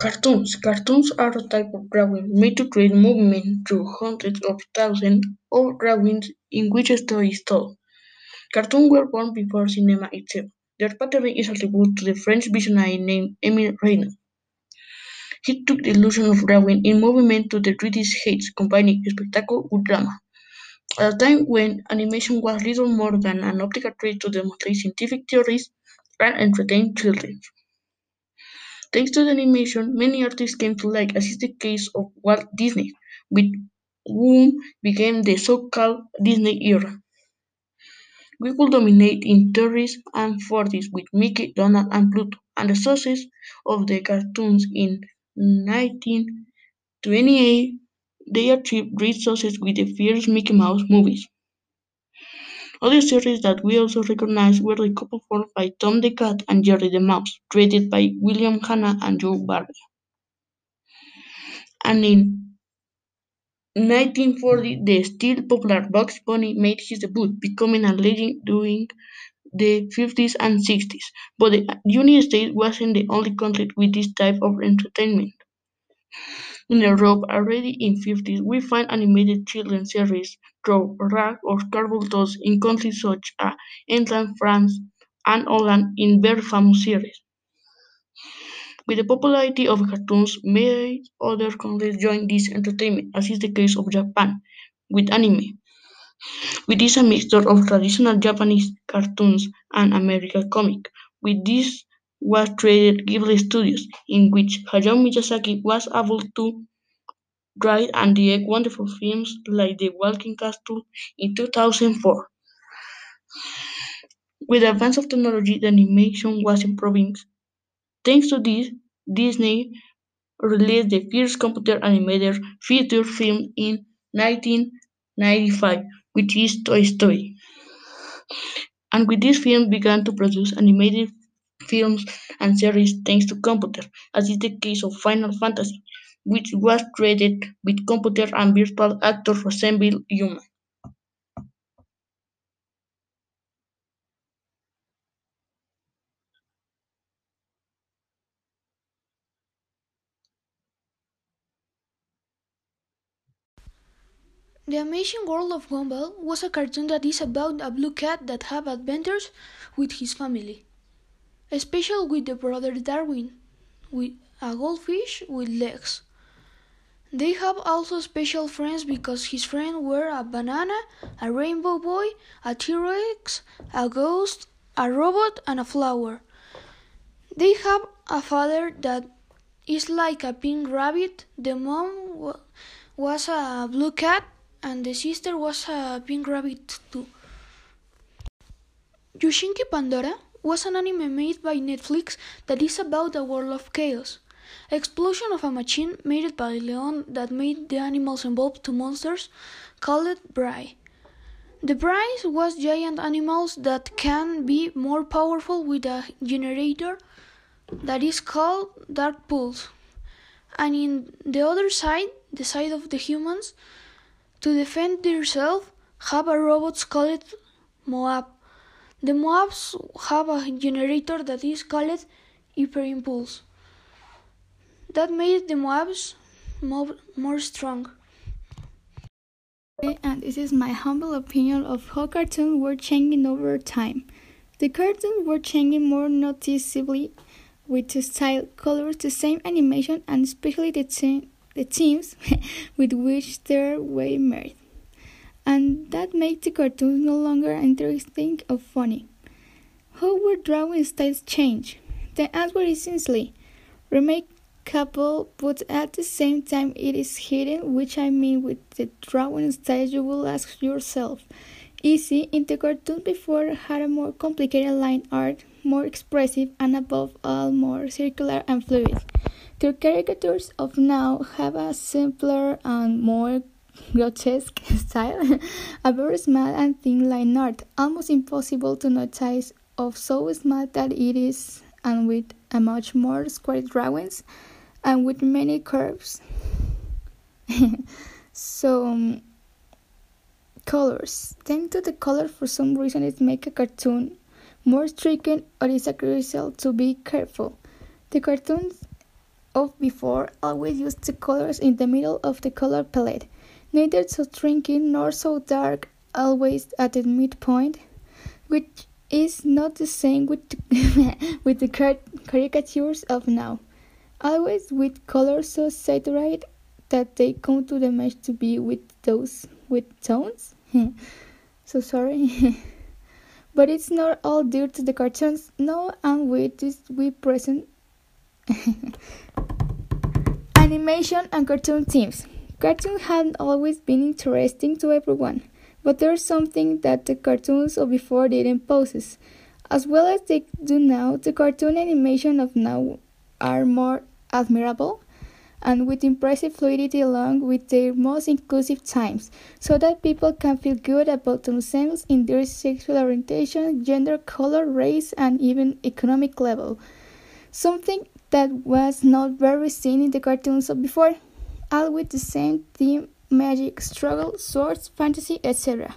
Cartoons. Cartoons are a type of drawing made to create movement through hundreds of thousands of drawings in which a story is told. Cartoons were born before cinema itself. Their pattern is attributed to the French visionary named Émile Reynaud. He took the illusion of drawing in movement to the 3D heights, combining spectacle with drama. At a time when animation was little more than an optical trick to demonstrate scientific theories and entertain children. Thanks to the animation, many artists came to light, as is the case of Walt Disney, with whom began the so-called Disney era. We could dominate in 30s and 40s with Mickey, Donald, and Pluto, and the success of the cartoons in 1928 they achieved great success with the first Mickey Mouse movies. Other series that we also recognize were The Couple formed by Tom the Cat and Jerry the Mouse, created by William Hanna and Joe Barry. And in 1940, the still popular Bugs Bunny made his debut, becoming a legend during the 50s and 60s. But the United States wasn't the only country with this type of entertainment. In Europe, already in 50s, we find animated children's series through Rag or Dolls in countries such as England, France, and Holland in very famous series. With the popularity of cartoons, many other countries joined this entertainment, as is the case of Japan with anime, which is a mixture of traditional Japanese cartoons and American comic. With this was created Ghibli Studios, in which Hayao Miyazaki was able to write and direct wonderful films like The Walking Castle in 2004. With the advance of technology, the animation was improving. Thanks to this, Disney released the first computer-animated feature film in 1995, which is Toy Story. And with this film began to produce animated films and series thanks to computer, as is the case of Final Fantasy, which was created with computer and virtual actors resemble humans. The Amazing World of Gumball was a cartoon that is about a blue cat that have adventures with his family, especially with the brother Darwin, with a goldfish with legs. They have also special friends because his friends were a banana, a rainbow boy, a T-Rex, a ghost, a robot, and a flower. They have a father that is like a pink rabbit. The mom was a blue cat and the sister was a pink rabbit too. Yoshinki Pandora was an anime made by Netflix that is about a world of chaos. Explosion of a machine made by Leon that made the animals evolve to monsters called Brai. The Brais was giant animals that can be more powerful with a generator that is called Dark Pulse. And in the other side, the side of the humans, to defend themselves, have a robot called Moab. The Moabs have a generator that is called Hyperimpulse. That made the Moabs more, more strong. And this is my humble opinion of how cartoons were changing over time. The cartoons were changing more noticeably with the style, colors, the same animation, and especially the, te- the themes with which they were made. And that made the cartoons no longer interesting or funny. How were drawing styles change? The answer is simply remarkable, but at the same time it is hidden, which I mean with the drawing style you will ask yourself. Easy in the cartoon before had a more complicated line art, more expressive, and above all more circular and fluid. The caricatures of now have a simpler and more grotesque style, a very small and thin line art, almost impossible to notice of so small that it is, and with a much more square drawings, and with many curves. so, um, colors. Thanks to the color, for some reason, it make a cartoon more striking, or is a crucial to be careful. The cartoons of before always used the colors in the middle of the color palette, neither so shrinking nor so dark, always at the midpoint, which is not the same with, with the caricatures of now, always with colors so saturated that they come to the match to be with those with tones. so sorry. but it's not all due to the cartoons, no, and with this we present animation and cartoon themes. Cartoons have always been interesting to everyone, but there's something that the cartoons of before didn't possess. As well as they do now, the cartoon animation of now are more admirable and with impressive fluidity along with their most inclusive times, so that people can feel good about themselves in their sexual orientation, gender, color, race, and even economic level. Something that was not very seen in the cartoons of before, all with the same theme magic, struggle, swords, fantasy, etc.